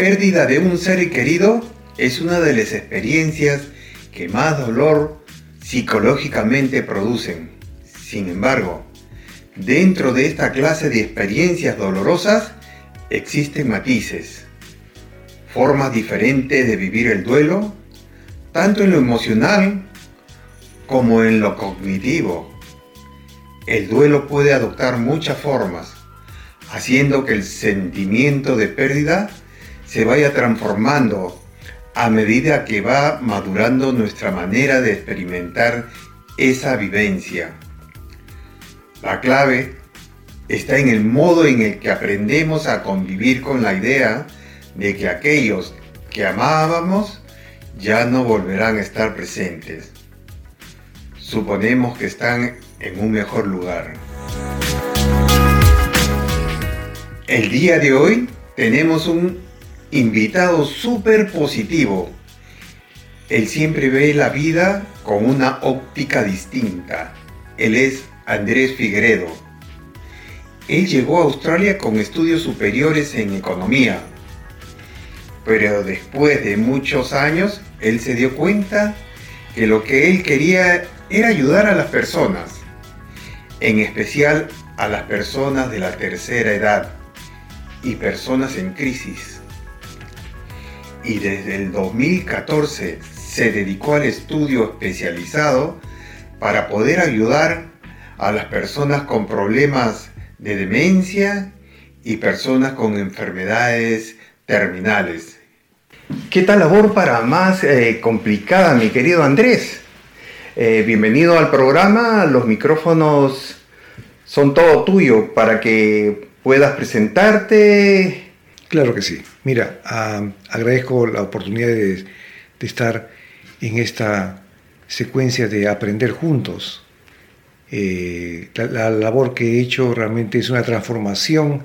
Pérdida de un ser querido es una de las experiencias que más dolor psicológicamente producen. Sin embargo, dentro de esta clase de experiencias dolorosas existen matices, formas diferentes de vivir el duelo, tanto en lo emocional como en lo cognitivo. El duelo puede adoptar muchas formas, haciendo que el sentimiento de pérdida se vaya transformando a medida que va madurando nuestra manera de experimentar esa vivencia. La clave está en el modo en el que aprendemos a convivir con la idea de que aquellos que amábamos ya no volverán a estar presentes. Suponemos que están en un mejor lugar. El día de hoy tenemos un invitado súper positivo. Él siempre ve la vida con una óptica distinta. Él es Andrés Figueredo. Él llegó a Australia con estudios superiores en economía. Pero después de muchos años, él se dio cuenta que lo que él quería era ayudar a las personas, en especial a las personas de la tercera edad y personas en crisis y desde el 2014 se dedicó al estudio especializado para poder ayudar a las personas con problemas de demencia y personas con enfermedades terminales. ¿Qué tal labor para más eh, complicada, mi querido Andrés? Eh, bienvenido al programa, los micrófonos son todo tuyo para que puedas presentarte Claro que sí. Mira, agradezco la oportunidad de, estar en esta secuencia de aprender juntos. Eh, la, labor que he hecho realmente es una transformación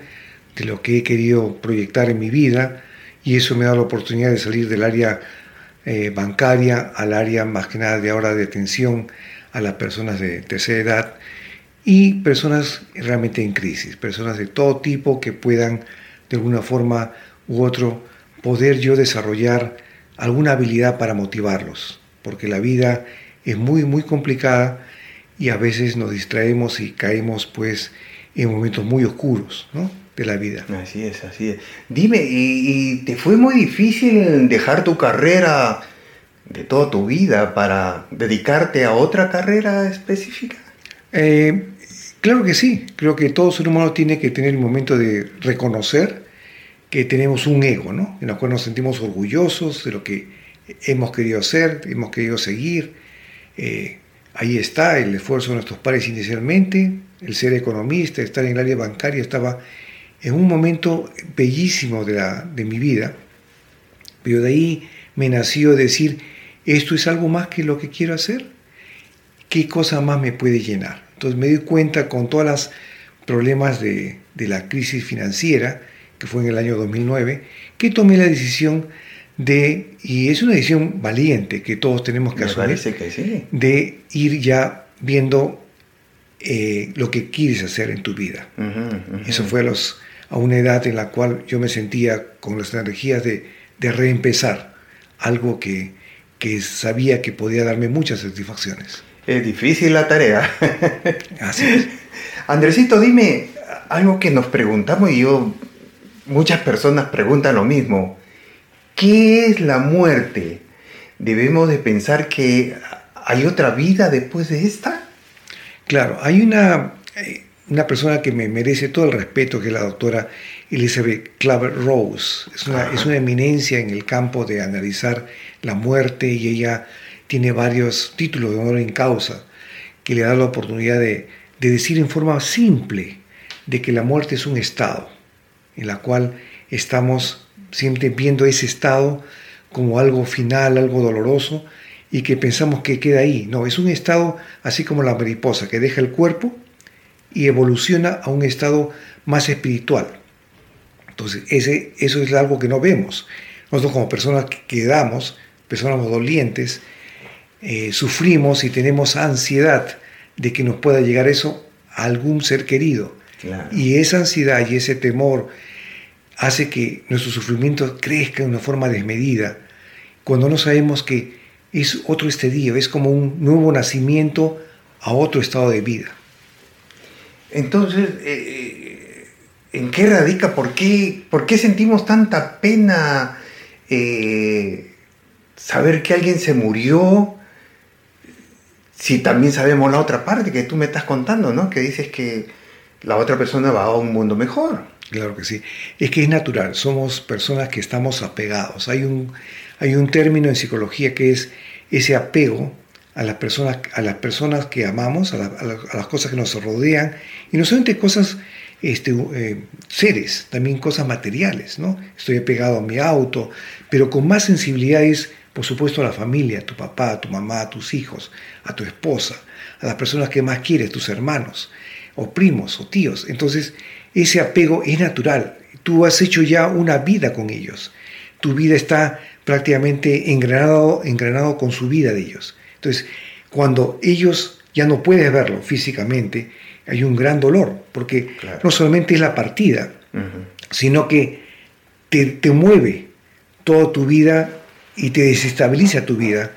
de lo que he querido proyectar en mi vida y eso me da la oportunidad de salir del área eh, bancaria al área más que nada de ahora de atención a las personas de tercera edad y personas realmente en crisis, personas de todo tipo que puedan de alguna forma u otro poder yo desarrollar alguna habilidad para motivarlos, porque la vida es muy, muy complicada y a veces nos distraemos y caemos pues en momentos muy oscuros ¿no? de la vida. Así es, así es. Dime, ¿y, te fue muy difícil dejar tu carrera de toda tu vida para dedicarte a otra carrera específica? Eh, Claro que sí, creo que todo ser humano tiene que tener el momento de reconocer que tenemos un ego, ¿no? En el cual nos sentimos orgullosos de lo que hemos querido hacer, hemos querido seguir. Eh, ahí está el esfuerzo de nuestros padres inicialmente, el ser economista, estar en el área bancaria, estaba en un momento bellísimo de, la, de mi vida, pero de ahí me nació decir, esto es algo más que lo que quiero hacer, ¿qué cosa más me puede llenar? Entonces me di cuenta con todos los problemas de, la crisis financiera, que fue en el año 2009, que tomé la decisión de, y es una decisión valiente que todos tenemos que asumir, de ir ya viendo eh, lo que quieres hacer en tu vida. Eso fue a, los, a una edad en la cual yo me sentía con las energías de, de reempezar algo que, que sabía que podía darme muchas satisfacciones. Es difícil la tarea. Así es. Andresito, dime algo que nos preguntamos y yo, muchas personas preguntan lo mismo. ¿Qué es la muerte? ¿Debemos de pensar que hay otra vida después de esta? Claro, hay una, eh, una persona que me merece todo el respeto, que es la doctora Elizabeth Claver Rose. Es una, es una eminencia en el campo de analizar la muerte y ella tiene varios títulos de honor en causa que le da la oportunidad de, de decir en forma simple de que la muerte es un estado, en la cual estamos siempre viendo ese estado como algo final, algo doloroso, y que pensamos que queda ahí. No, es un estado así como la mariposa, que deja el cuerpo y evoluciona a un estado más espiritual. Entonces, ese, eso es algo que no vemos. Nosotros como personas que quedamos, personas dolientes, eh, sufrimos y tenemos ansiedad de que nos pueda llegar eso a algún ser querido. Y esa ansiedad y ese temor hace que nuestro sufrimiento crezca de una forma desmedida, cuando no sabemos que es otro estadio, es como un nuevo nacimiento a otro estado de vida. Entonces, eh, eh, ¿en qué radica? ¿Por qué, por qué sentimos tanta pena eh, saber que alguien se murió? Si también sabemos la otra parte que tú me estás contando, ¿no? Que dices que la otra persona va a un mundo mejor. Claro que sí. Es que es natural, somos personas que estamos apegados. Hay un, hay un término en psicología que es ese apego a las personas, a las personas que amamos, a, las cosas que nos rodean, y no solamente cosas, este, eh, seres, también cosas materiales, ¿no? Estoy apegado a mi auto, pero con más sensibilidad es, por supuesto, a la familia, a tu papá, a tu mamá, a tus hijos, a tu esposa, a las personas que más quieres, tus hermanos, o primos, o tíos. Entonces, ese apego es natural. Tú has hecho ya una vida con ellos. Tu vida está prácticamente engranado, engranado con su vida de ellos. Entonces, cuando ellos ya no puedes verlo físicamente, hay un gran dolor, porque no solamente es la partida, sino que te, te, mueve toda tu vida y te desestabiliza tu vida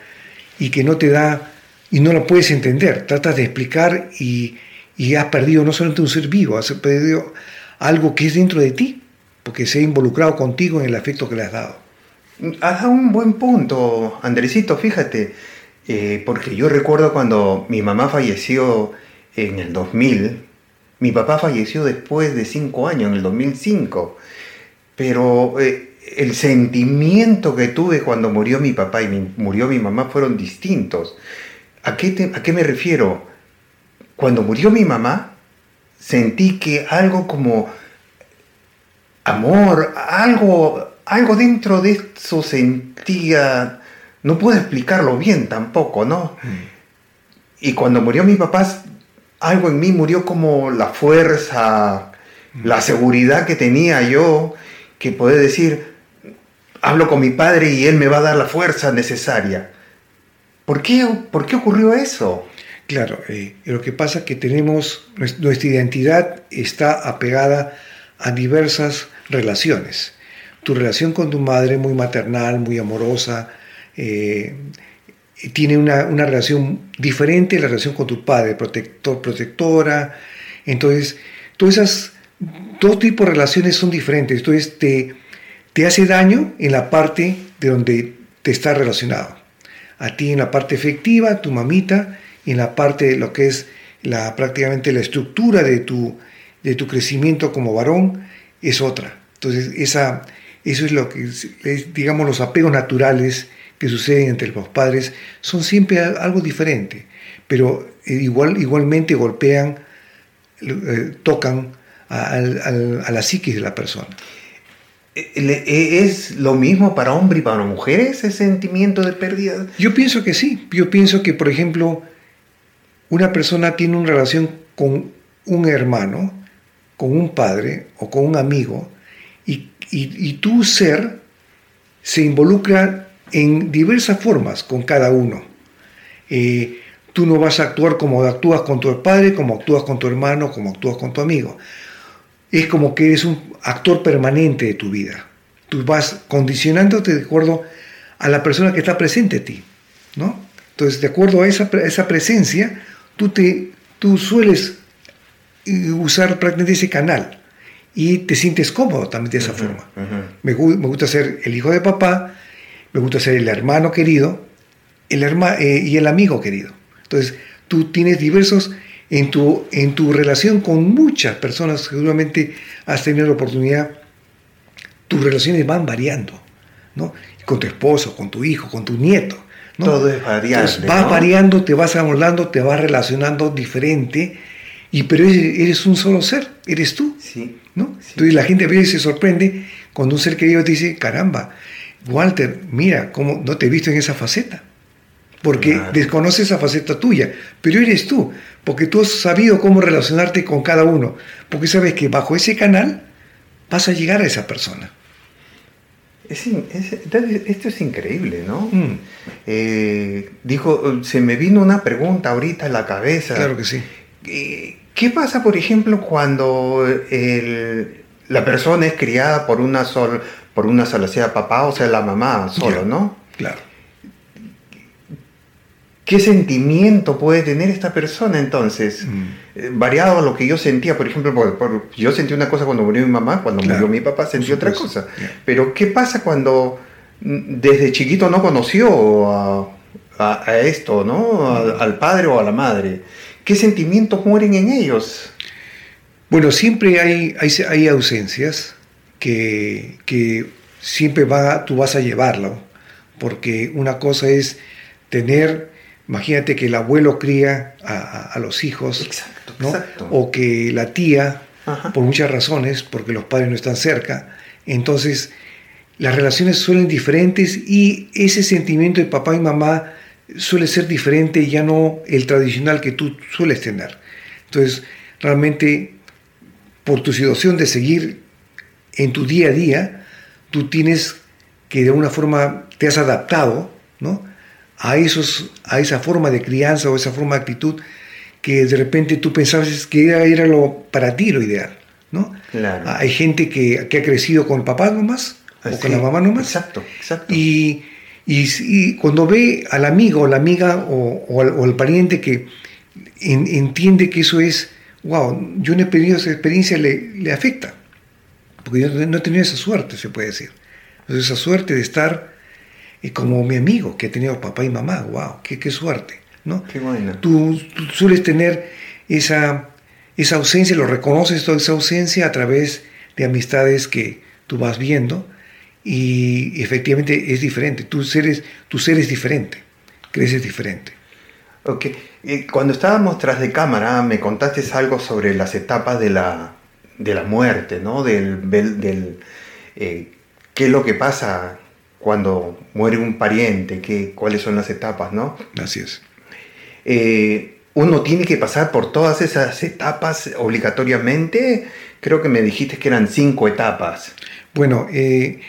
y que no te da y no lo puedes entender. Tratas de explicar y, y has perdido no solamente un ser vivo, has perdido algo que es dentro de ti, porque se ha involucrado contigo en el afecto que le has dado. Has dado un buen punto, Andresito, fíjate, eh, porque yo recuerdo cuando mi mamá falleció en el 2000, mi papá falleció después de cinco años, en el 2005, pero eh, el sentimiento que tuve cuando murió mi papá y murió mi mamá fueron distintos. ¿A qué, ¿A qué me refiero? Cuando murió mi mamá, sentí que algo como amor, algo algo dentro de eso sentía, no puedo explicarlo bien tampoco, ¿no? Mm. Y cuando murió mi papá, algo en mí murió como la fuerza, la mm. seguridad que tenía yo, que poder decir, hablo con mi padre y él me va a dar la fuerza necesaria. ¿Por qué, por qué ocurrió eso? Claro, eh, lo que pasa es que tenemos, nuestra identidad está apegada a diversas relaciones tu relación con tu madre muy maternal, muy amorosa, eh, tiene una, relación diferente a la relación con tu padre, protector, protectora. Entonces, todas esas, todo tipo de relaciones son diferentes. Entonces, te, te hace daño en la parte de donde te está relacionado. A ti en la parte efectiva, tu mamita, en la parte de lo que es la, prácticamente la estructura de tu, de tu crecimiento como varón, es otra. Entonces, esa, eso es lo que, digamos, los apegos naturales que suceden entre los padres son siempre algo diferente, pero eh, igual, igualmente golpean, eh, tocan a, la psiquis de la persona. Eh, ¿Es lo mismo para hombres y para mujeres ese sentimiento de pérdida? Yo pienso que sí. Yo pienso que, por ejemplo, una persona tiene una relación con un hermano, con un padre o con un amigo, y, tu ser se involucra en diversas formas con cada uno. Eh, tú no vas a actuar como actúas con tu padre, como actúas con tu hermano, como actúas con tu amigo. Es como que eres un actor permanente de tu vida. Tú vas condicionándote de acuerdo a la persona que está presente a ti. ¿no? Entonces, de acuerdo a esa, esa presencia, tú, te, tú sueles eh, usar prácticamente ese canal y te sientes cómodo también de esa forma. me, me, gusta ser el hijo de papá, me gusta ser el hermano querido el eh, y el amigo querido. Entonces, tú tienes diversos, en tu, en tu relación con muchas personas, seguramente has tenido la oportunidad, tus relaciones van variando, ¿no? Con tu esposo, con tu hijo, con tu nieto. Todo es variable. vas variando, te vas amoldando, te vas relacionando diferente Y pero eres, eres un solo ser, eres tú. Sí. ¿no? Sí. Entonces la gente a veces se sorprende cuando un ser querido te dice, caramba, Walter, mira, cómo no te he visto en esa faceta. Porque Claro. desconoces esa faceta tuya, pero eres tú, porque tú has sabido cómo relacionarte con cada uno, porque sabes que bajo ese canal vas a llegar a esa persona. Es in- es- esto es increíble, ¿no? Mm, Eh, dijo, se me vino una pregunta ahorita a la cabeza. claro que sí. Eh, ¿Qué pasa, por ejemplo, cuando el- la persona es criada por una sola, por una sola, sea papá o sea la mamá solo. ¿no? Claro. ¿Qué sentimiento puede tener esta persona entonces? Mm. Eh, variado a lo que yo sentía, por ejemplo, por- por- yo sentí una cosa cuando murió mi mamá, cuando Claro, murió mi papá sentí otra cosa. Pero ¿qué pasa cuando mm, desde chiquito no conoció a, a- a esto, ¿no? A- al padre o a la madre? ¿Qué sentimientos mueren en ellos? Bueno, siempre hay, hay, hay ausencias que, que siempre va, tú vas a llevarlo, porque una cosa es tener, imagínate que el abuelo cría a, a- a los hijos, Exacto, ¿no? exacto. o que la tía, Ajá. por muchas razones, porque los padres no están cerca, entonces las relaciones suelen diferentes y ese sentimiento de papá y mamá suele ser diferente, ya no el tradicional que tú sueles tener. Entonces, realmente, por tu situación de seguir en tu día a día, tú tienes que de alguna forma te has adaptado, ¿no? A, esos, a esa forma de crianza o esa forma de actitud que de repente tú pensabas que era, era lo, para ti lo ideal, ¿no? Claro. Hay gente que, que ha crecido con el papá nomás o con la mamá nomás. Exacto, exacto. Y, y, y cuando ve al amigo o la amiga o, o al, o al pariente que en- entiende que eso es, wow, yo no he tenido esa experiencia, le, le afecta. Porque yo no he tenido esa suerte, se puede decir. Entonces, esa suerte de estar eh, como mi amigo, que ha tenido papá y mamá, wow, qué, qué suerte, ¿no? Qué bueno. Tú, tú sueles tener esa, esa ausencia, lo reconoces toda esa ausencia a través de amistades que tú vas viendo y efectivamente es diferente. Tu ser es, tu ser es diferente, creces diferente. Ok. Cuando estábamos tras de cámara, me contaste algo sobre las etapas de la, de la muerte, ¿no? Del, del, del, eh, ¿Qué es lo que pasa cuando muere un pariente? ¿Qué, ¿Cuáles son las etapas, no? Así es. Eh, uno tiene que pasar por todas esas etapas obligatoriamente. Creo que me dijiste que eran cinco etapas. Bueno, eh,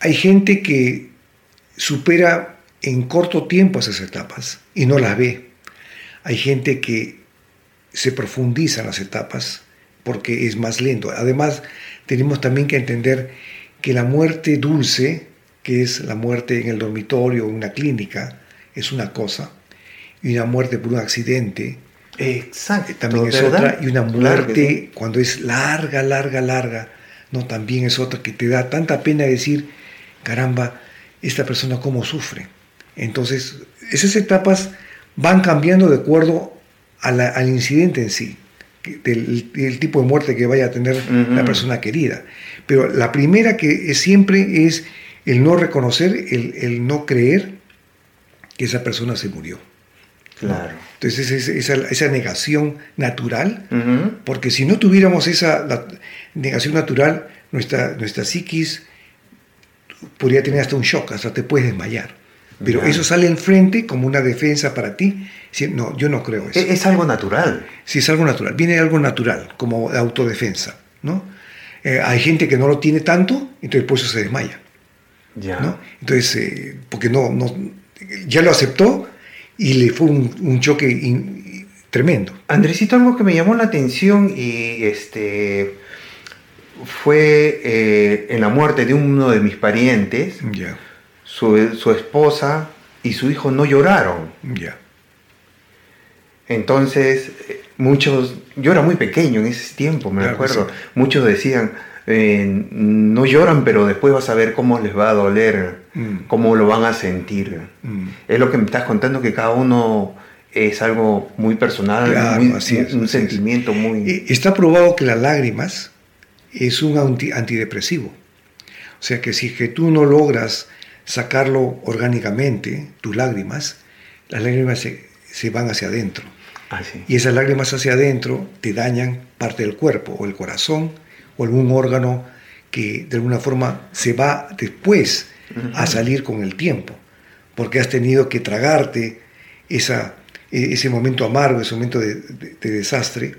hay gente que supera en corto tiempo esas etapas y no las ve. Hay gente que se profundiza en las etapas porque es más lento. Además, tenemos también que entender que la muerte dulce, que es la muerte en el dormitorio o en una clínica, es una cosa, y una muerte por un accidente Exacto. también es ¿verdad? otra, y una muerte sí. cuando es larga, larga, larga, no, también es otra que te da tanta pena decir, caramba, esta persona cómo sufre. Entonces, esas etapas van cambiando de acuerdo a la- al incidente en sí, del, del tipo de muerte que vaya a tener la persona querida. Pero la primera que es siempre es el no reconocer, el, el no creer que esa persona se murió. Claro. Entonces es esa, esa negación natural, porque si no tuviéramos esa la negación natural, nuestra, nuestra psiquis podría tener hasta un shock, hasta te puedes desmayar. Pero eso sale al frente como una defensa para ti. Si- no, yo no creo eso. Es, es algo natural. Si es algo natural, viene algo natural, como autodefensa. ¿no? Eh, hay gente que no lo tiene tanto, entonces por eso se desmaya. Ya. ¿no? Entonces, eh, porque no, no, ya lo aceptó y le fue un, un choque in- tremendo. Andresito, algo que me llamó la atención y este fue eh, en la muerte de uno de mis parientes, Ya, su, su esposa y su hijo no lloraron. ya. Entonces, eh, muchos, yo era muy pequeño en ese tiempo, me Claro acuerdo, sí. muchos decían, eh, no lloran, pero después vas a ver cómo les va a doler, Mm. cómo lo van a sentir. Mm. Es lo que me estás contando, que cada uno es algo muy personal, Claro, muy- así es, un así es. sentimiento muy... Eh, Está probado que las lágrimas es un anti- antidepresivo. O sea que si es que tú no logras sacarlo orgánicamente, tus lágrimas, las lágrimas se, se van hacia adentro. Ah, sí. Y esas lágrimas hacia adentro te dañan parte del cuerpo, o el corazón, o algún órgano que de alguna forma se va después a salir con el tiempo, porque has tenido que tragarte esa, e, ese momento amargo, ese momento de, desastre,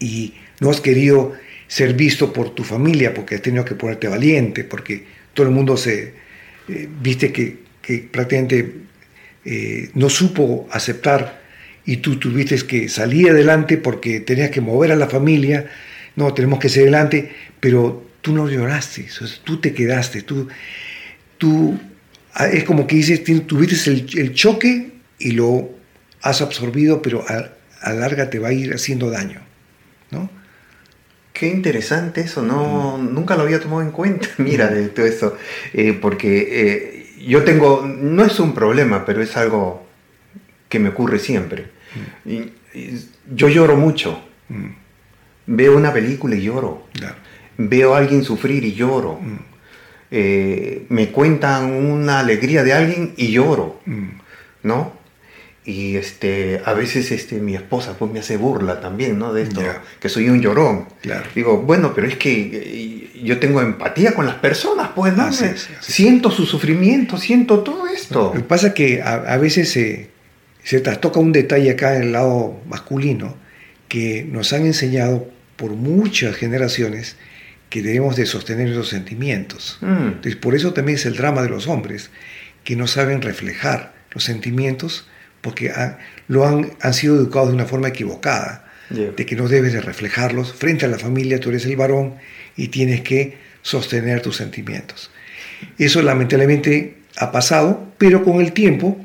y no has querido ser visto por tu familia porque has tenido que ponerte valiente, porque todo el mundo se, eh, viste que, que prácticamente eh, no supo aceptar y tú tuviste que salir adelante porque tenías que mover a la familia, no, tenemos que ser adelante, pero tú no lloraste, tú te quedaste, tú, tú, ah, es como que dices, tuviste el, choque y lo has absorbido, pero a, a, larga te va a ir haciendo daño, ¿no? Qué interesante eso, no, nunca lo había tomado en cuenta, mira, de todo eso, eh, porque eh, yo tengo, no es un problema, pero es algo que me ocurre siempre. yo lloro mucho. Veo una película y lloro veo a alguien sufrir y lloro. Mm. Eh, me cuentan una alegría de alguien y lloro, mm. ¿no? Y este, a veces este, mi esposa pues, me hace burla también, ¿no? De esto, que soy un llorón. Digo, bueno, pero es que eh, yo tengo empatía con las personas, pues, ¿no? Siento su sufrimiento, siento todo esto. Lo que pasa es que a, veces se, se trastoca un detalle acá en el lado masculino que nos han enseñado por muchas generaciones que debemos de sostener esos sentimientos. Mm. Entonces, por eso también es el drama de los hombres, que no saben reflejar los sentimientos porque han, lo han, han sido educados de una forma equivocada, de que no debes de reflejarlos frente a la familia, tú eres el varón y tienes que sostener tus sentimientos. Eso lamentablemente ha pasado, pero con el tiempo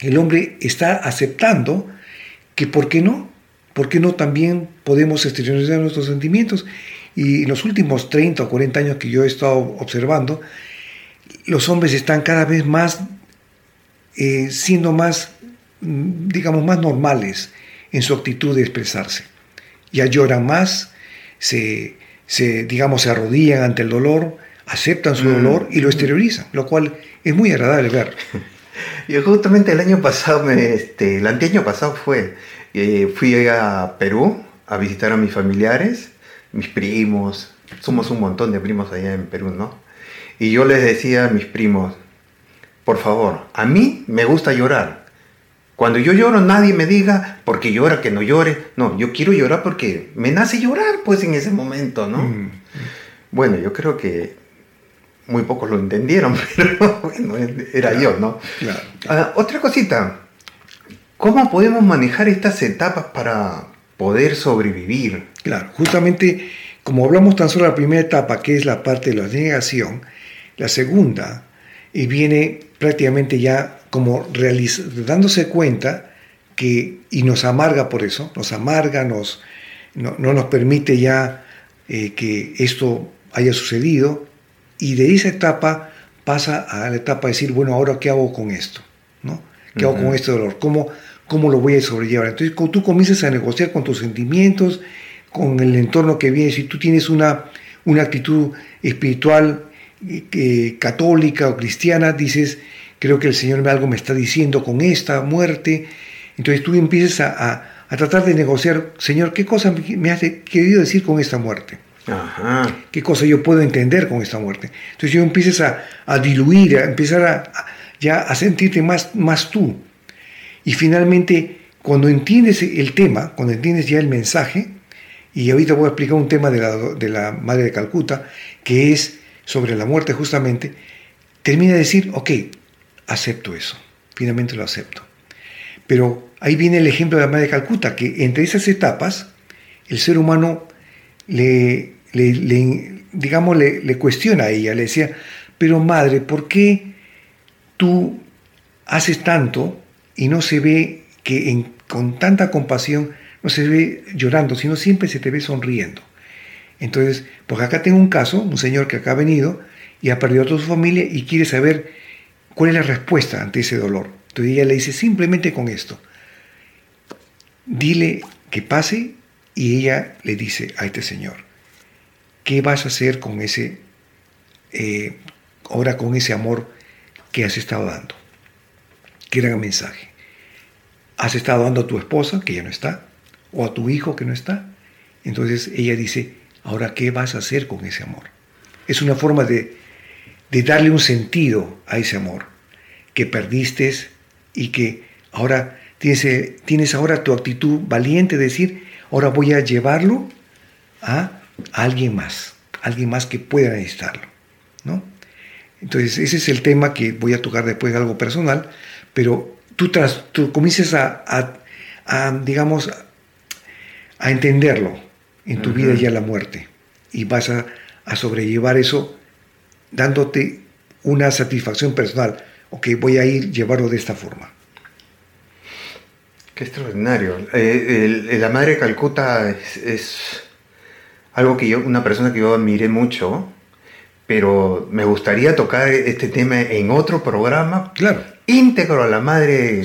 el hombre está aceptando que, ¿por qué no? ¿Por qué no también podemos exteriorizar nuestros sentimientos? Y en los últimos 30 o 40 años que yo he estado observando, los hombres están cada vez más eh, siendo más, mm, digamos, más normales en su actitud de expresarse. Ya lloran más, se, digamos, se arrodillan ante el dolor, aceptan su mm. dolor y lo exteriorizan, lo cual es muy agradable ver. Yo justamente el año pasado, este, el anteaño pasado fue, eh, fui a Perú a visitar a mis familiares mis primos, somos un montón de primos allá en Perú, ¿no? Y yo les decía a mis primos, por favor, a mí me gusta llorar. Cuando yo lloro nadie me diga, porque llora, que no llore. No, yo quiero llorar porque me nace llorar, pues en ese momento, ¿no? Mm. Bueno, yo creo que muy pocos lo entendieron, pero bueno, era yo, ¿no? Ah, otra cosita, ¿cómo podemos manejar estas etapas para poder sobrevivir? Claro, justamente como hablamos tan solo de la primera etapa, que es la parte de la negación, la segunda y viene prácticamente ya como dándose cuenta que, y nos amarga por eso, nos amarga, nos, no, nos permite ya eh, que esto haya sucedido, y de esa etapa pasa a la etapa de decir, bueno, ahora qué hago con esto, ¿no? ¿Qué hago con este dolor? ¿Cómo, ¿Cómo lo voy a sobrellevar? Entonces, tú comienzas a negociar con tus sentimientos con el entorno que viene, si tú tienes una, una actitud espiritual eh, católica o cristiana, dices, creo que el Señor algo me está diciendo con esta muerte, entonces tú empiezas a, tratar de negociar, Señor, ¿qué cosa me has querido decir con esta muerte? ¿Qué cosa yo puedo entender con esta muerte? Entonces yo empiezas a, diluir, a empezar a, ya a sentirte más, más tú. Y finalmente, cuando entiendes el tema, cuando entiendes ya el mensaje, y ahorita voy a explicar un tema de la, de la Madre de Calcuta, que es sobre la muerte justamente, termina de decir, ok, acepto eso, finalmente lo acepto. Pero ahí viene el ejemplo de la Madre de Calcuta, que entre esas etapas el ser humano le, digamos, le, le, cuestiona a ella, le decía, pero madre, ¿por qué tú haces tanto y no se ve que con tanta compasión no se ve llorando, sino siempre se te ve sonriendo. Entonces, pues acá tengo un caso, un señor que acá ha venido y ha perdido a toda su familia y quiere saber cuál es la respuesta ante ese dolor. Entonces ella le dice simplemente con esto, dile que pase y ella le dice a este señor, ¿qué vas a hacer con ese, eh, ahora con ese amor que has estado dando? Qué gran mensaje. has estado dando a tu esposa, que ya no está, o a tu hijo, que no está. Entonces ella dice, ahora, ¿qué vas a hacer con ese amor? Es una forma de, de darle un sentido a ese amor que perdiste y que ahora tienes, eh, tienes ahora tu actitud valiente de decir, ahora voy a llevarlo a alguien más, alguien más que pueda necesitarlo, ¿no? Entonces, ese es el tema que voy a tocar después, algo personal, pero tú, tras, tú comiences a, a, digamos, a entenderlo en tu vida ya la muerte y vas a, a sobrellevar eso dándote una satisfacción personal. Ok, voy a ir llevarlo de esta forma. Qué extraordinario. Eh, la madre de Calcuta es, algo que yo, una persona que yo admiré mucho, pero me gustaría tocar este tema en otro programa. Claro. Íntegro a la madre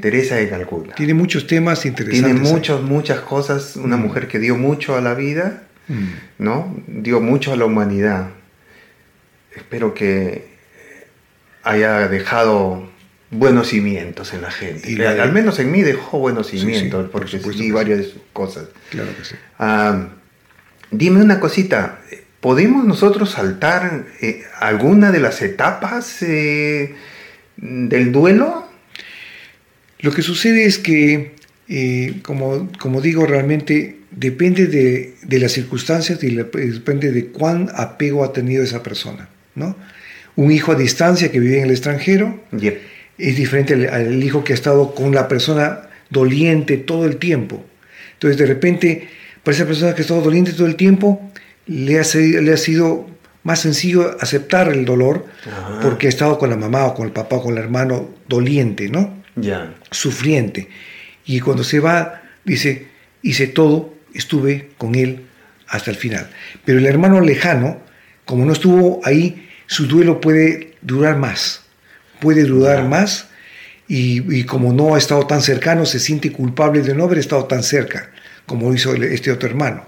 Teresa de Calcuta. Tiene muchos temas interesantes. Tiene muchas, muchas cosas. Una mm. mujer que dio mucho a la vida, mm. ¿no? Dio mucho a la humanidad. Espero que haya dejado buenos cimientos en la gente. Y al, menos en mí dejó buenos cimientos, porque sí, varias de sus cosas. Claro que sí. Ah, dime una cosita, ¿podemos nosotros saltar eh, alguna de las etapas eh, del duelo? Lo que sucede es que, eh, como, como digo, realmente depende de, de las circunstancias y depende de cuán apego ha tenido esa persona, ¿no? Un hijo a distancia que vive en el extranjero es diferente al, hijo que ha estado con la persona doliente todo el tiempo. Entonces, de repente, para esa persona que ha estado doliente todo el tiempo, le ha, le ha sido más sencillo aceptar el dolor porque ha estado con la mamá o con el papá o con el hermano doliente, ¿no? Ya. Sufriente. Y cuando se va, dice, hice todo, estuve con él hasta el final. Pero el hermano lejano, como no estuvo ahí, su duelo puede durar más puede dudar más y, como no ha estado tan cercano, se siente culpable de no haber estado tan cerca como hizo este otro hermano.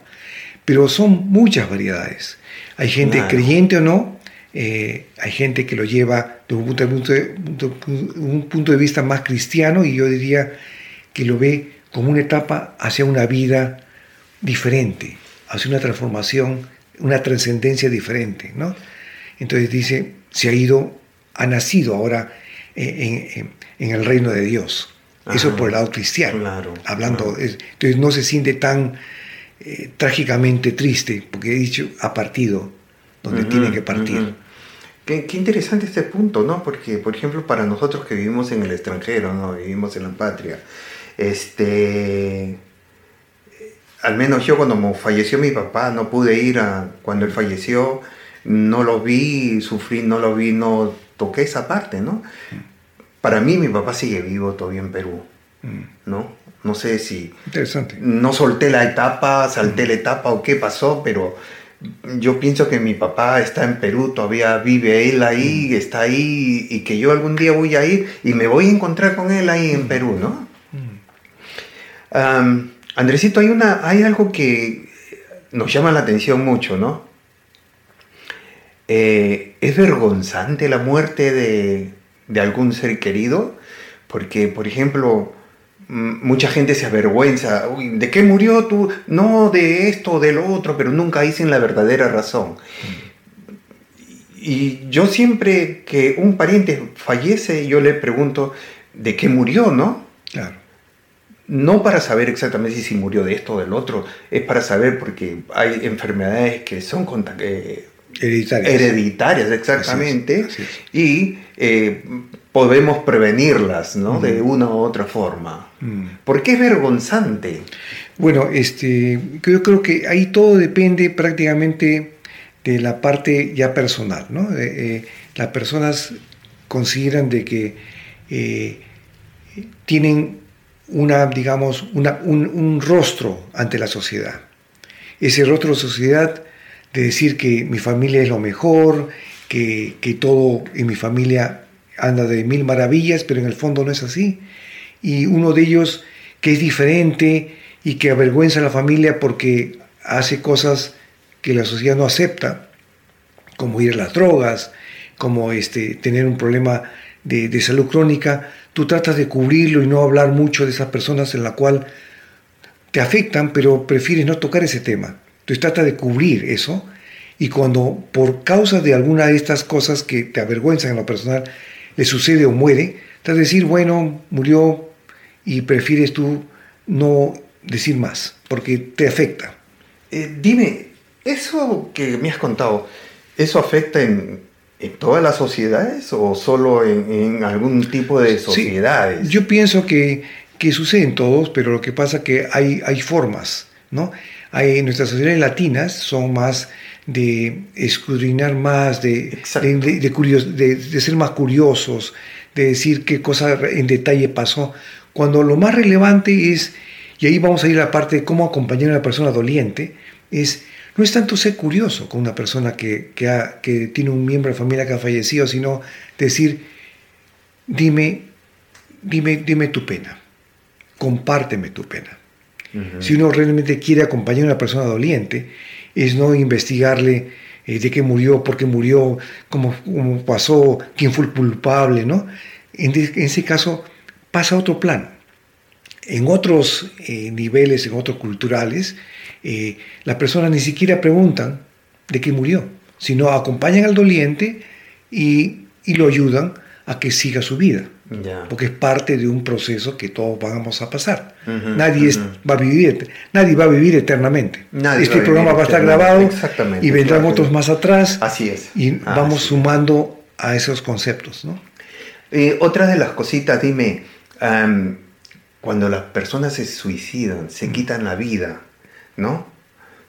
Pero son muchas variedades. Hay gente creyente o no, eh, hay gente que lo lleva de un punto un punto de vista más cristiano y yo diría que lo ve como una etapa hacia una vida diferente, hacia una transformación, una trascendencia diferente. ¿no? Entonces dice, se ha ido ha nacido ahora en, el reino de Dios. Eso por el lado cristiano. hablando, entonces no se siente tan eh, trágicamente triste, porque he dicho, ha partido donde tiene que partir. Qué, interesante este punto, ¿no? Porque, por ejemplo, para nosotros que vivimos en el extranjero, ¿no? Vivimos en la patria, este... Al menos yo cuando falleció mi papá no pude ir a... Cuando él falleció, no lo vi sufrir, no lo vi, no toqué esa parte, ¿no? Para mí mi papá sigue vivo todavía en Perú, mm. ¿no? No sé si... Interesante. No solté la etapa, salté la etapa o qué pasó, pero yo pienso que mi papá está en Perú, todavía vive él ahí, está ahí, y que yo algún día voy a ir y me voy a encontrar con él ahí en. Perú, ¿no? Andresito, hay, una, hay algo que nos llama la atención mucho, ¿no? Eh, ¿Es vergonzante la muerte de, algún ser querido? Porque, por ejemplo, mucha gente se avergüenza, ¿de qué murió tú? No, de esto de lo otro, pero nunca dicen la verdadera razón. Y yo siempre que un pariente fallece, yo le pregunto, ¿de qué murió, no? Claro. No para saber exactamente si murió de esto o del otro, es para saber porque hay enfermedades que son eh, Hereditarias. Hereditarias, exactamente. Y eh, podemos prevenirlas, ¿no? De una u otra forma. Mm. ¿Por qué es vergonzante? Bueno, este, yo creo que ahí todo depende prácticamente de la parte ya personal, ¿no? Eh, las personas consideran de que eh, tienen una, digamos, una, un, un, rostro ante la sociedad. Ese rostro de sociedad de decir que mi familia es lo mejor, que, todo en mi familia anda de mil maravillas, pero en el fondo no es así. Y uno de ellos que es diferente y que avergüenza a la familia porque hace cosas que la sociedad no acepta, como ir a las drogas, como este, tener un problema de, salud crónica, tú tratas de cubrirlo y no hablar mucho de esas personas en la cual te afectan, pero prefieres no tocar ese tema. Entonces trata de cubrir eso y cuando por causa de alguna de estas cosas que te avergüenzan en lo personal le sucede o muere, de decir, bueno, murió y prefieres tú no decir más, porque te afecta. Eh, dime, eso que me has contado, ¿eso afecta en, todas las sociedades o solo en, algún tipo de sociedades? yo pienso que, que, sucede en todos, pero lo que pasa es que hay, hay formas, ¿no? Hay, nuestras sociedades latinas son más de escudriñar más, de, de, de, ser más curiosos, de decir qué cosa en detalle pasó, cuando lo más relevante es, y ahí vamos a ir a la parte de cómo acompañar a una persona doliente, es no es tanto ser curioso con una persona que, que, tiene un miembro de familia que ha fallecido, sino decir, dime, dime, dime tu pena, compárteme tu pena. Si uno realmente quiere acompañar a una persona doliente, es no investigarle eh, de qué murió, por qué murió, cómo, cómo, pasó, quién fue el culpable, ¿no? En, ese caso pasa otro plan. En otros eh, niveles, en otros culturales, eh, las personas ni siquiera preguntan de qué murió, sino acompañan al doliente y, y lo ayudan a que siga su vida. Porque es parte de un proceso que todos vamos a pasar. Nadie, va a vivir, nadie va a vivir eternamente. este programa va a estar grabado y vendrán otros más atrás. Así es. Y vamos sumando a esos conceptos. ¿no? Eh, otra de las cositas, dime, cuando las personas se suicidan, se quitan la vida, ¿no?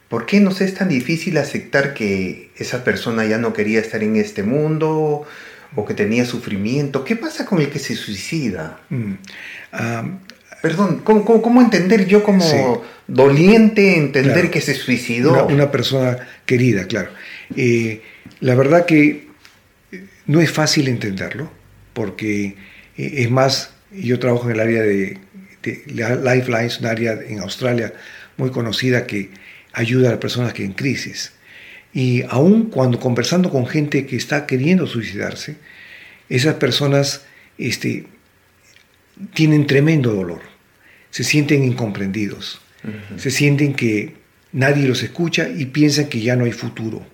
¿Por qué nos es tan difícil aceptar que esa persona ya no quería estar en este mundo? o que tenía sufrimiento. ¿Qué pasa con el que se suicida? Mm. Perdón, ¿cómo, entender yo como doliente entender que se suicidó? Una, persona querida, claro. Eh, la verdad que no es fácil entenderlo, porque eh, es más, yo trabajo en el área de, de Lifelines, un área en Australia muy conocida que ayuda a las personas que en crisis. Y aún cuando conversando con gente que está queriendo suicidarse, esas personas este, tienen tremendo dolor, se sienten incomprendidos, se sienten que nadie los escucha y piensan que ya no hay futuro.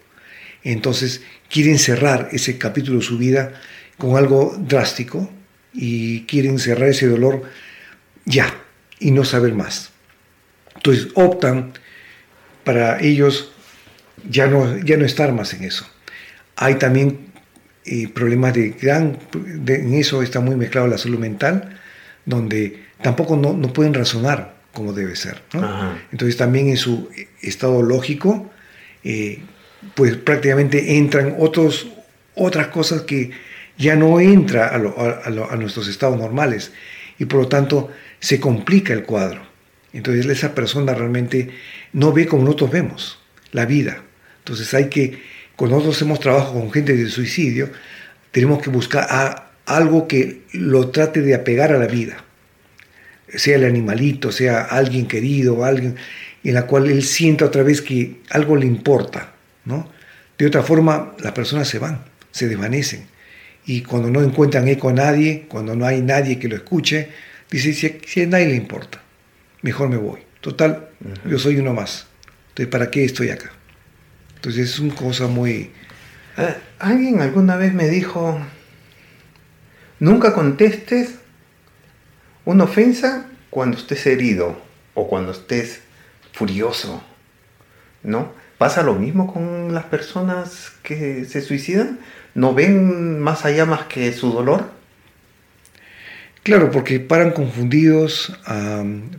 Entonces quieren cerrar ese capítulo de su vida con algo drástico y quieren cerrar ese dolor ya y no saber más. Entonces optan para ellos ya no, ya no estar más en eso. Hay también eh, problemas de gran, en eso está muy mezclado la salud mental, donde tampoco no, no pueden razonar como debe ser. Entonces también en su estado lógico, eh, pues prácticamente entran otros, otras cosas que ya no entra a, a, nuestros estados normales y por lo tanto se complica el cuadro. Entonces esa persona realmente no ve como nosotros vemos la vida. Entonces hay que, cuando nosotros hacemos trabajo con gente de suicidio, tenemos que buscar algo que lo trate de apegar a la vida. Sea el animalito, sea alguien querido, alguien en la cual él sienta otra vez que algo le importa. ¿no? De otra forma, las personas se van, se desvanecen. Y cuando no encuentran eco a nadie, cuando no hay nadie que lo escuche, dice, si, a nadie le importa, mejor me voy. Total, yo soy uno más. Entonces, ¿para qué estoy acá? Entonces es una cosa muy... Eh, alguien alguna vez me dijo, nunca contestes una ofensa cuando estés herido o cuando estés furioso, ¿no? ¿Pasa lo mismo con las personas que se suicidan? ¿No ven más allá más que su dolor? Claro, porque paran confundidos,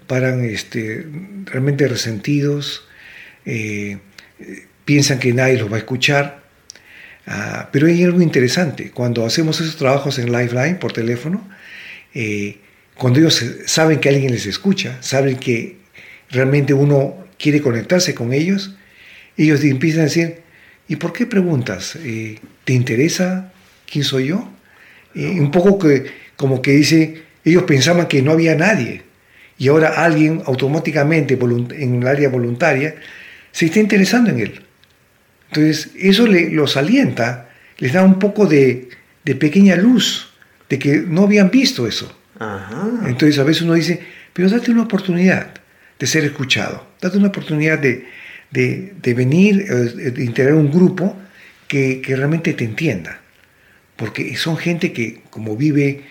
paran este, realmente resentidos, eh, piensan que nadie los va a escuchar. Ah, pero hay algo interesante, cuando hacemos esos trabajos en Lifeline por teléfono, eh, cuando ellos saben que alguien les escucha, saben que realmente uno quiere conectarse con ellos, ellos empiezan a decir, ¿y por qué preguntas? Eh, ¿Te interesa quién soy yo? Un poco que, como que dice, ellos pensaban que no había nadie, y ahora alguien automáticamente en el área voluntaria se está interesando en él. Entonces, eso los alienta, les da un poco de, pequeña luz, de que no habían visto eso. Entonces a veces uno dice, pero date una oportunidad de ser escuchado, date una oportunidad de, de, venir, eh, de integrar un grupo que, que, realmente te entienda. Porque son gente que, como vive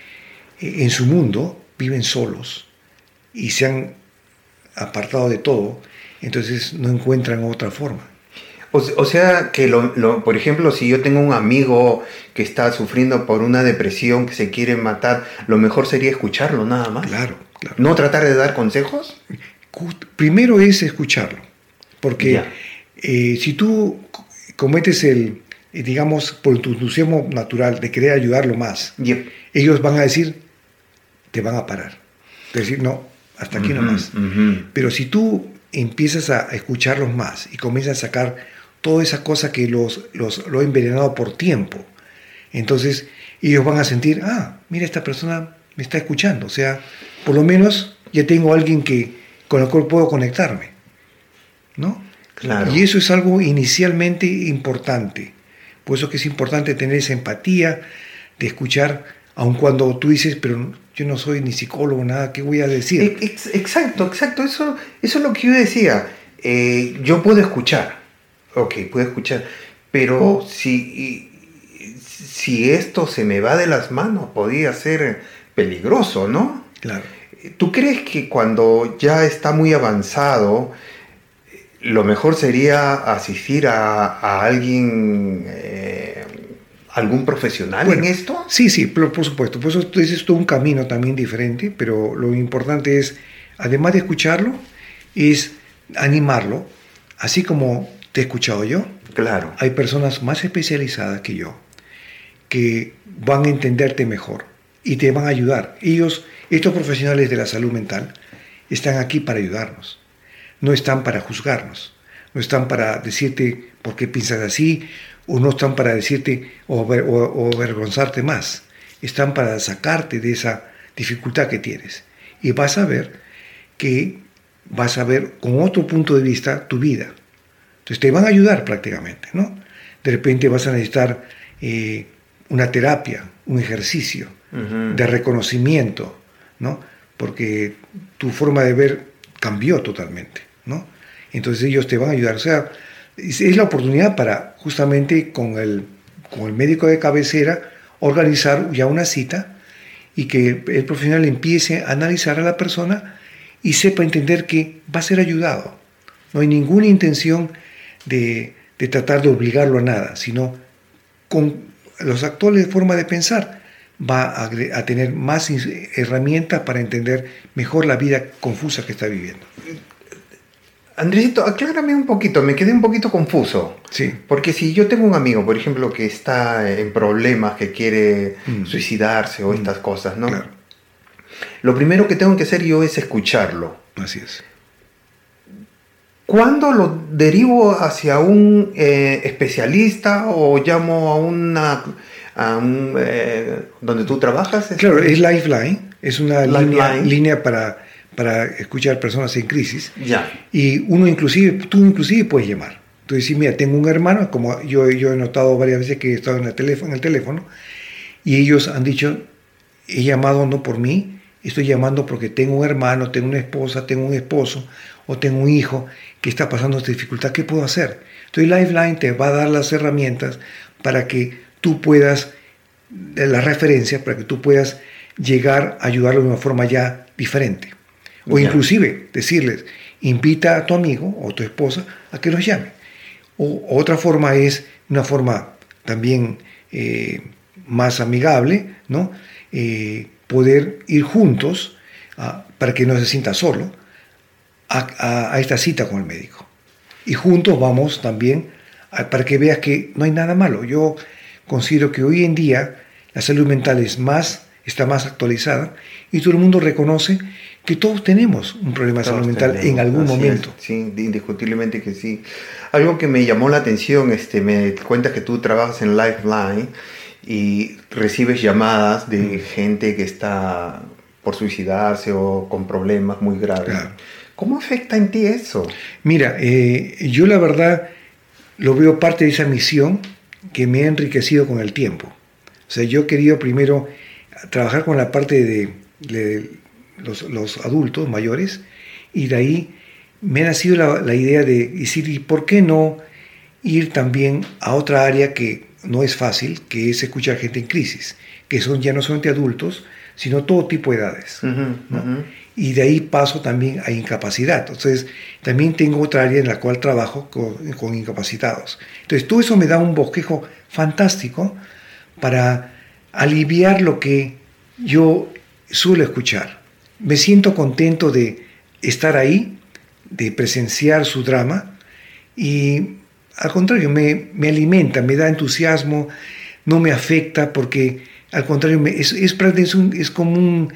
eh, en su mundo, viven solos y se han apartado de todo, entonces no encuentran otra forma. O, sea que, lo, por ejemplo, si yo tengo un amigo que está sufriendo por una depresión, que se quiere matar, lo mejor sería escucharlo nada más. Claro, claro. ¿No tratar de dar consejos? Primero es escucharlo, porque eh, si tú cometes el, digamos, por tu entusiasmo natural de querer ayudarlo más, ellos van a decir, te van a parar. Decir, no, hasta aquí nomás. Pero si tú empiezas a escucharlos más y comienzas a sacar toda esa cosa que los, los, lo ha envenenado por tiempo. Entonces ellos van a sentir, ah, mira, esta persona me está escuchando. O sea, por lo menos ya tengo a alguien que, con el cual puedo conectarme. ¿No? Claro. Y eso es algo inicialmente importante. Por eso que es importante tener esa empatía de escuchar, aun cuando tú dices, pero yo no soy ni psicólogo, nada, ¿qué voy a decir? Exacto, exacto. Eso, eso es lo que yo decía. Eh, yo puedo escuchar ok, puedo escuchar, pero oh. si, si esto se me va de las manos, podría ser peligroso, ¿no? Claro. ¿Tú crees que cuando ya está muy avanzado, lo mejor sería asistir a, alguien, eh, algún profesional en esto? Sí, sí, por, por supuesto. Por eso tú dices todo un camino también diferente, pero lo importante es, además de escucharlo, es animarlo, así como te he escuchado yo. Claro. Hay personas más especializadas que yo que van a entenderte mejor y te van a ayudar. Ellos, estos profesionales de la salud mental, están aquí para ayudarnos. No están para juzgarnos. No están para decirte por qué piensas así o no están para decirte o, o, avergonzarte más. Están para sacarte de esa dificultad que tienes. Y vas a ver que vas a ver con otro punto de vista tu vida. Entonces te van a ayudar prácticamente, ¿no? De repente vas a necesitar eh, una terapia, un ejercicio de reconocimiento, ¿no? Porque tu forma de ver cambió totalmente, ¿no? Entonces ellos te van a ayudar. O sea, es, la oportunidad para justamente con el, con el médico de cabecera organizar ya una cita y que el profesional empiece a analizar a la persona y sepa entender que va a ser ayudado. No hay ninguna intención de, tratar de obligarlo a nada, sino con los actuales formas de pensar va a, tener más herramientas para entender mejor la vida confusa que está viviendo. Andresito, aclárame un poquito, me quedé un poquito confuso. Sí. Porque si yo tengo un amigo, por ejemplo, que está en problemas, que quiere mm. suicidarse o mm. estas cosas, ¿no? Claro. Lo primero que tengo que hacer yo es escucharlo. Así es. ¿Cuándo lo derivo hacia un eh, especialista o llamo a una un, eh, donde tú trabajas? Claro, es Lifeline, es una línea, línea, para, para escuchar personas en crisis. Ya. Y uno inclusive, tú inclusive puedes llamar. Tú dices, mira, tengo un hermano, como yo, yo he notado varias veces que he estado en el teléfono, en el teléfono y ellos han dicho, he llamado no por mí, estoy llamando porque tengo un hermano, tengo una esposa, tengo un esposo o tengo un hijo que está pasando esta dificultad, ¿qué puedo hacer? Entonces Lifeline te va a dar las herramientas para que tú puedas, las referencias, para que tú puedas llegar a ayudarlo de una forma ya diferente. O inclusive decirles, invita a tu amigo o tu esposa a que los llame. O otra forma es una forma también eh, más amigable, ¿no? Eh, poder ir juntos ah, para que no se sienta solo a, esta cita con el médico. Y juntos vamos también para que veas que no hay nada malo. Yo considero que hoy en día la salud mental es más, está más actualizada y todo el mundo reconoce que todos tenemos un problema de salud mental en algún momento. sí, indiscutiblemente que sí. Algo que me llamó la atención, este, me cuentas que tú trabajas en Lifeline y recibes llamadas de mm. gente que está por suicidarse o con problemas muy graves. ¿Cómo afecta en ti eso? Mira, eh, yo la verdad lo veo parte de esa misión que me ha enriquecido con el tiempo. O sea, yo he querido primero trabajar con la parte de, los, adultos mayores, y de ahí me ha nacido la, la idea de decir, ¿y por qué no ir también a otra área que no es fácil, que es escuchar gente en crisis, que son ya no solamente adultos, sino todo tipo de edades. Y de ahí paso también a incapacidad. Entonces, también tengo otra área en la cual trabajo con, con incapacitados. Entonces, todo eso me da un bosquejo fantástico para aliviar lo que yo suelo escuchar. Me siento contento de estar ahí, de presenciar su drama y al contrario, me, me alimenta, me da entusiasmo, no me afecta porque al contrario, es, es, es, como un,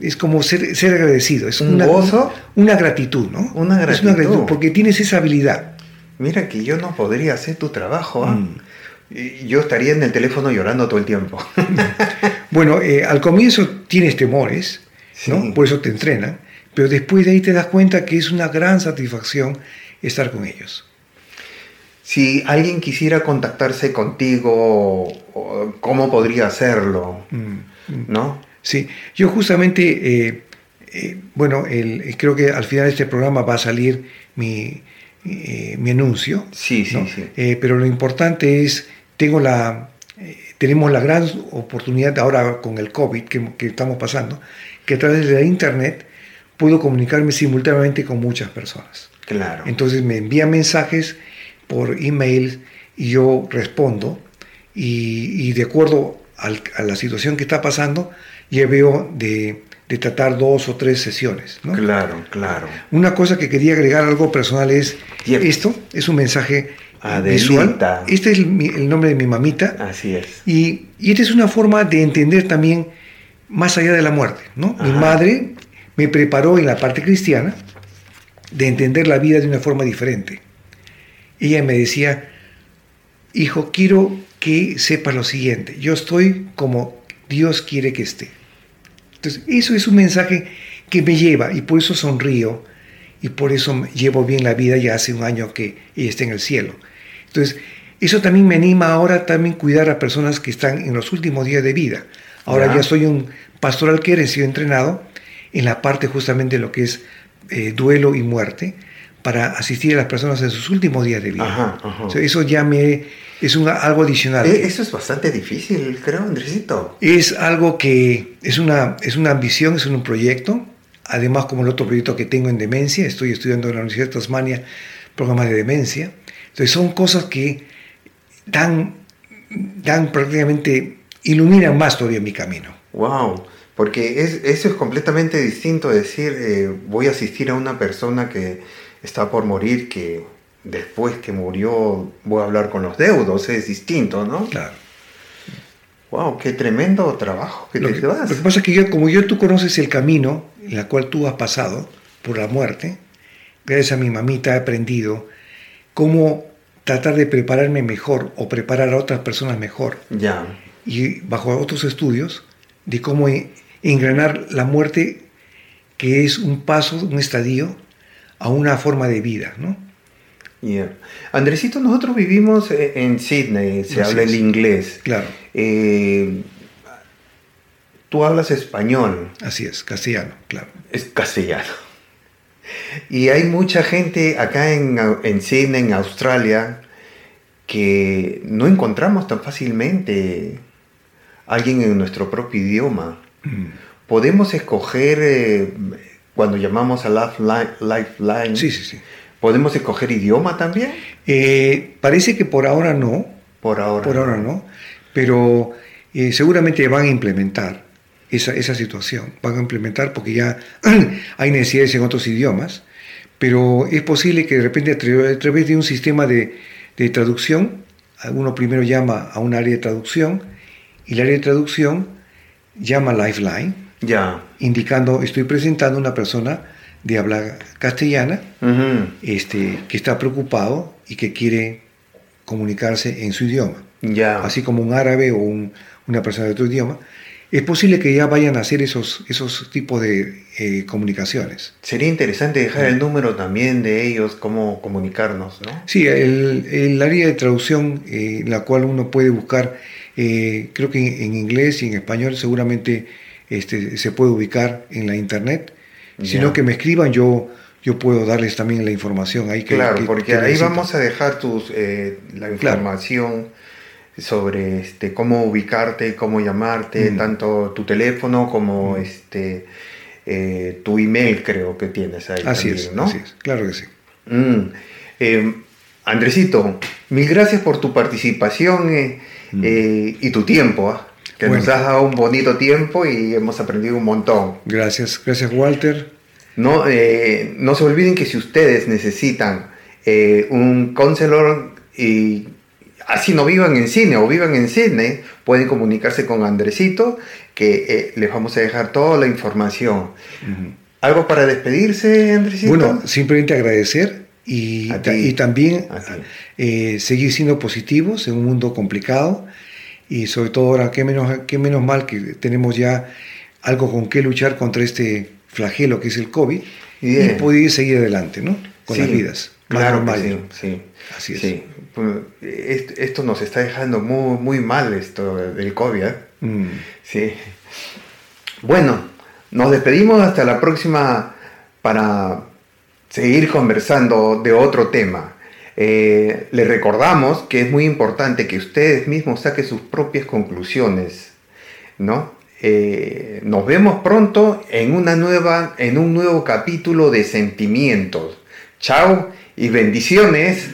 es como ser, ser agradecido. Es ¿Un una, gozo? Una gratitud, ¿no? Una gratitud. Es una gratitud porque tienes esa habilidad. Mira que yo no podría hacer tu trabajo. ¿ah? Mm. Yo estaría en el teléfono llorando todo el tiempo. bueno, eh, al comienzo tienes temores, ¿no? Por eso te entrenan. Pero después de ahí te das cuenta que es una gran satisfacción estar con ellos. Si alguien quisiera contactarse contigo, ¿cómo podría hacerlo? Mm, mm. ¿No? Sí, yo justamente, eh, eh, bueno, el, creo que al final de este programa va a salir mi, eh, mi anuncio. Sí, sí, ¿no? sí. pero lo importante es, tengo la, tenemos la gran oportunidad ahora con el COVID que, que estamos pasando, que a través de la Internet puedo comunicarme simultáneamente con muchas personas. Claro. Entonces me envían mensajes por email y yo respondo y, y de acuerdo al, a la situación que está pasando, ya veo de, de, tratar dos o tres sesiones. ¿no? Claro, claro. Una cosa que quería agregar algo personal es Yep. esto, es un mensaje Adelita. visual. Este es el, nombre de mi mamita Así es. y, y esta es una forma de entender también más allá de la muerte. ¿no? Mi madre me preparó en la parte cristiana de entender la vida de una forma diferente. Ella me decía, hijo, quiero que sepas lo siguiente, yo estoy como Dios quiere que esté. Entonces, eso es un mensaje que me lleva y por eso sonrío y por eso llevo bien la vida ya hace un año que ella está en el cielo. Entonces, eso también me anima ahora también cuidar a personas que están en los últimos días de vida. Ahora Ya. ya soy un pastoral que he sido entrenado en la parte justamente de lo que es eh, duelo y muerte para asistir a las personas en sus últimos días de vida. Ajá, ajá. O sea, eso ya me es un, algo adicional. Eh, Eso es bastante difícil, creo, Andresito. Es algo que es una, es una ambición, es un proyecto. Además, como el otro proyecto que tengo en demencia, estoy estudiando en la Universidad de Tasmania programas de demencia. Entonces, son cosas que dan, dan prácticamente, iluminan más todavía mi camino. Wow, porque es, eso es completamente distinto de decir, eh, voy a asistir a una persona que está por morir, que después que murió voy a hablar con los deudos, es distinto, ¿no? Claro. Wow, qué tremendo trabajo que Lo te que, das. lo que pasa es que yo, como yo tú conoces el camino en el cual tú has pasado por la muerte, gracias a mi mamita he aprendido cómo tratar de prepararme mejor o preparar a otras personas mejor Ya, y bajo otros estudios de cómo engranar la muerte que es un paso, un estadio a una forma de vida, ¿no? ya. Andresito, nosotros vivimos eh, en Sydney, se habla el inglés. Claro, Eh, tú hablas español, así es, castellano, claro. es castellano. Y hay mucha gente acá en, en Sydney, en Australia, que no encontramos tan fácilmente alguien en nuestro propio idioma. Mm. Podemos escoger, eh, cuando llamamos a Lifeline, Lifeline, Sí, sí, sí. ¿podemos escoger idioma también? Eh, parece que por ahora no, Por ahora. Por ahora no, pero eh, seguramente van a implementar esa, esa situación, van a implementar porque ya hay necesidades en otros idiomas, pero es posible que de repente a tra- a través de un sistema de, de traducción, uno primero llama a un área de traducción y el área de traducción llama Lifeline, Ya. indicando estoy presentando a una persona de habla castellana este, que está preocupado y que quiere comunicarse en su idioma, Ya. así como un árabe o un- una persona de otro idioma, es posible que ya vayan a hacer esos, esos tipos de eh, comunicaciones. Sería interesante dejar el número también de ellos, cómo comunicarnos, ¿no? Sí, el, el área de traducción, eh, la cual uno puede buscar, eh, creo que en, en inglés y en español seguramente este, se puede ubicar en la internet, sino que me escriban, yo, yo puedo darles también la información ahí que Claro, porque ahí vamos a dejar tus, eh, la información sobre este, cómo ubicarte, cómo llamarte, mm. tanto tu teléfono como mm. este, eh, tu email creo que tienes ahí. Así es, ¿no? Así es, claro que sí. Mm. Eh, Andresito, mil gracias por tu participación eh, y tu tiempo, que nos has dado un bonito tiempo y hemos aprendido un montón. Gracias, gracias Walter. No, no se olviden que si ustedes necesitan un counselor y así no vivan en cine o vivan en cine, pueden comunicarse con Andresito, que eh, les vamos a dejar toda la información. ¿Algo para despedirse, Andresito? Bueno, simplemente agradecer y, y también eh, seguir siendo positivos en un mundo complicado y sobre todo ahora, qué menos, qué menos mal que tenemos ya algo con qué luchar contra este flagelo que es el COVID y poder seguir adelante, ¿no? Con las vidas. claro sí, sí. Así es. Pues, esto nos está dejando muy, muy mal esto del COVID. ¿eh? Mm. Sí. Bueno, nos despedimos hasta la próxima para seguir conversando de otro tema. Eh, le recordamos que es muy importante que ustedes mismos saquen sus propias conclusiones, ¿no? Eh, nos vemos pronto en, una nueva, en un nuevo capítulo de sentimientos. Chao y bendiciones.